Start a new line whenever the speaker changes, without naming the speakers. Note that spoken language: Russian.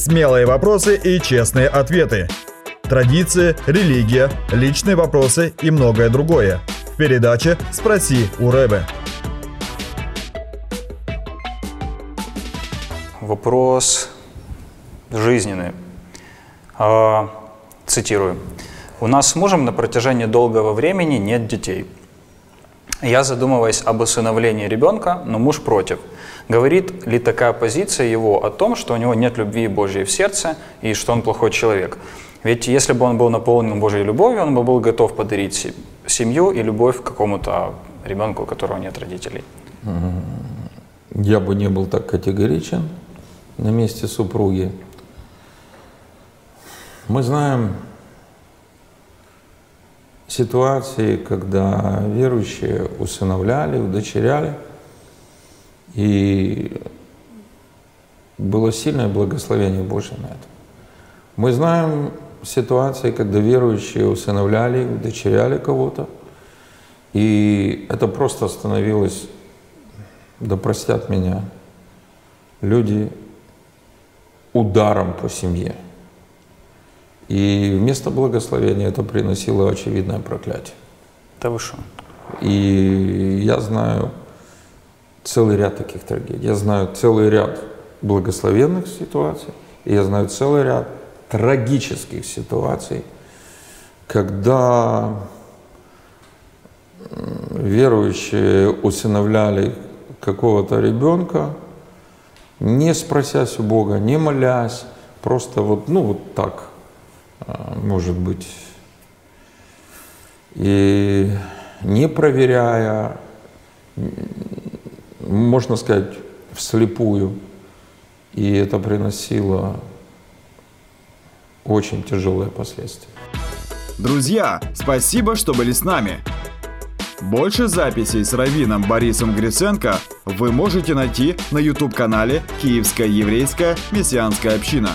Смелые вопросы и честные ответы. Традиции, религия, личные вопросы и многое другое. В передаче «Спроси у Рэбе».
Вопрос жизненный. А, цитирую. «У нас с мужем на протяжении долгого времени нет детей. Я задумываюсь об усыновлении ребенка, но муж против. Говорит ли такая позиция его о том, что у него нет любви Божьей в сердце и что он плохой человек? Ведь если бы он был наполнен Божьей любовью, он бы был готов подарить семью и любовь какому-то ребенку, у которого нет родителей.
Я бы не был так категоричен на месте супруги. Мы знаем ситуации, когда верующие усыновляли, удочеряли, и было сильное благословение Божье на это. Мы знаем ситуации, когда верующие усыновляли, удочеряли кого-то, и это просто становилось, да простят меня, люди ударом по семье. И вместо благословения это приносило очевидное проклятие.
Да вы что?
И я знаю целый ряд таких трагедий. Я знаю целый ряд благословенных ситуаций, и я знаю целый ряд трагических ситуаций, когда верующие усыновляли какого-то ребенка, не спросясь у Бога, не молясь, просто вот, ну вот так, может быть, и не проверяя, можно сказать, вслепую. И это приносило очень тяжелые последствия.
Друзья, спасибо, что были с нами. Больше записей с Равином Борисом Гриценко вы можете найти на YouTube-канале «Киевская еврейская мессианская община».